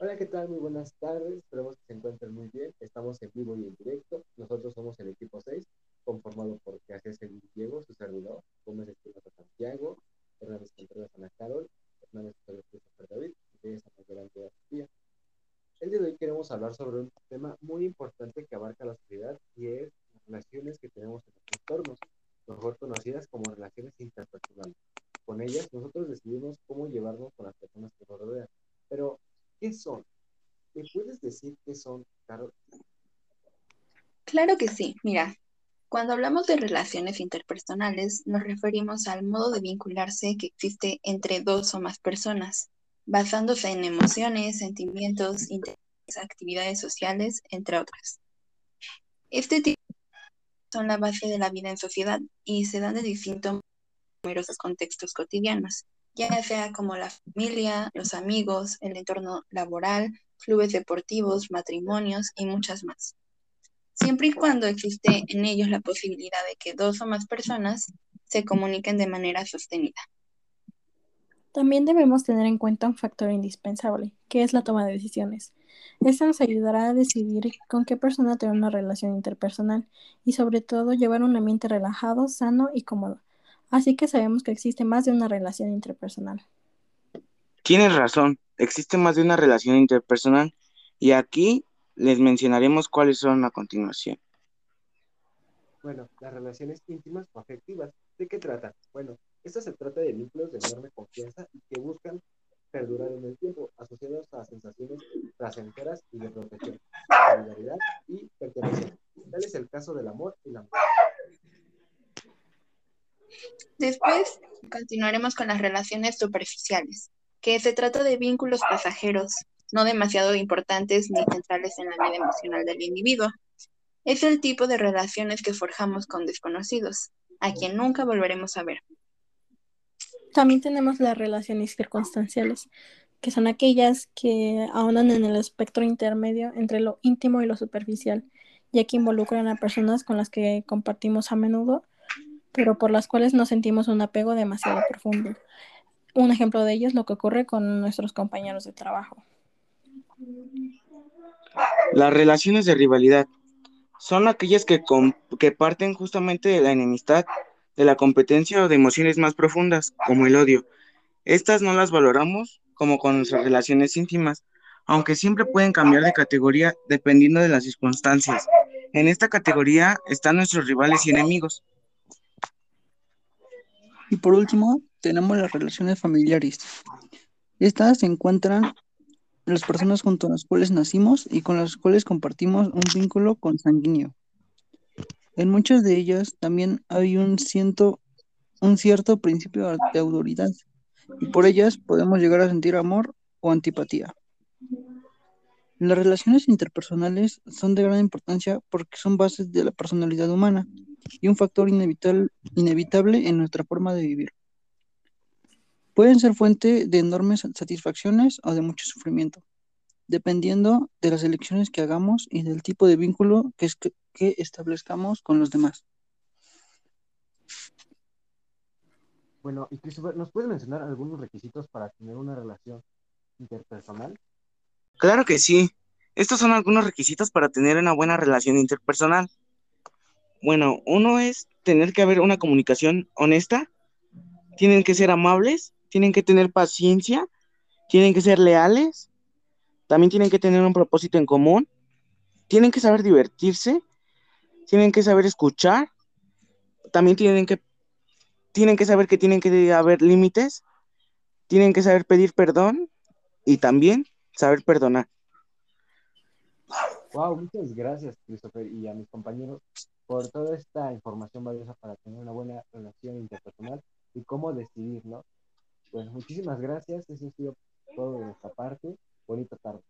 Hola, ¿qué tal? Muy buenas tardes. Esperemos que se encuentren muy bien. Estamos en vivo y en directo. Nosotros somos el equipo 6, conformado por el Diego, su servidor, Gómez Espinosa Santiago, Hernández Contreras Ana Carol, Hernández Contreras David y de San Sofía. El día de hoy queremos hablar sobre un tema muy importante que abarca la sociedad y es las relaciones que tenemos en nuestros entornos, mejor conocidas como relaciones interpersonales. Con ellas nosotros decidimos cómo llevarnos con las personas que nos rodean. Pero ¿Qué son? ¿Me puedes decir qué son, Carol? Claro que sí. Mira, cuando hablamos de relaciones interpersonales, nos referimos al modo de vincularse que existe entre dos o más personas, basándose en emociones, sentimientos, intereses, actividades sociales, entre otras. Este tipo son la base de la vida en sociedad y se dan de distintos numerosos contextos cotidianos, ya sea como la familia, los amigos, el entorno laboral, clubes deportivos, matrimonios y muchas más. Siempre y cuando existe en ellos la posibilidad de que dos o más personas se comuniquen de manera sostenida. También debemos tener en cuenta un factor indispensable, que es la toma de decisiones. Esta nos ayudará a decidir con qué persona tener una relación interpersonal y sobre todo llevar un ambiente relajado, sano y cómodo, Así que sabemos que existe más de una relación interpersonal. Tienes razón, existe más de una relación interpersonal y aquí les mencionaremos cuáles son a continuación. Bueno, las relaciones íntimas o afectivas, ¿de qué trata? Bueno, esto se trata de vínculos de enorme confianza y que buscan perdurar en el tiempo, asociados a sensaciones placenteras y de protección, solidaridad y pertenencia. Tal es el caso del amor y la mujer. Después continuaremos con las relaciones superficiales, que se trata de vínculos pasajeros, no demasiado importantes ni centrales en la vida emocional del individuo. Es el tipo de relaciones que forjamos con desconocidos, a quien nunca volveremos a ver. También tenemos las relaciones circunstanciales, que son aquellas que ahondan en el espectro intermedio entre lo íntimo y lo superficial, ya que involucran a personas con las que compartimos a menudo pero por las cuales no sentimos un apego demasiado profundo. Un ejemplo de ello es lo que ocurre con nuestros compañeros de trabajo. Las relaciones de rivalidad son aquellas que, que parten justamente de la enemistad, de la competencia o de emociones más profundas, como el odio. Estas no las valoramos como con nuestras relaciones íntimas, aunque siempre pueden cambiar de categoría dependiendo de las circunstancias. En esta categoría están nuestros rivales y enemigos. Y por último, tenemos las relaciones familiares. Estas se encuentran las personas junto a las cuales nacimos y con las cuales compartimos un vínculo consanguíneo. En muchas de ellas también hay un, un cierto principio de autoridad y por ellas podemos llegar a sentir amor o antipatía. Las relaciones interpersonales son de gran importancia porque son bases de la personalidad humana y un factor inevitable, en nuestra forma de vivir. Pueden ser fuente de enormes satisfacciones o de mucho sufrimiento, dependiendo de las elecciones que hagamos y del tipo de vínculo que, que establezcamos con los demás. Bueno, y Christopher, ¿nos puedes mencionar algunos requisitos para tener una relación interpersonal? Claro que sí. Estos son algunos requisitos para tener una buena relación interpersonal. Bueno, uno es tener que haber una comunicación honesta, tienen que ser amables, tienen que tener paciencia, tienen que ser leales, también tienen que tener un propósito en común, tienen que saber divertirse, tienen que saber escuchar, también tienen que, tienen que saber que tienen que haber límites, tienen que saber pedir perdón y también saber perdonar. Wow, muchas gracias, Christopher, y a mis compañeros por toda esta información valiosa para tener una buena relación interpersonal y cómo decidirlo. Pues muchísimas gracias, eso ha sido todo de nuestra parte. Bonita tarde.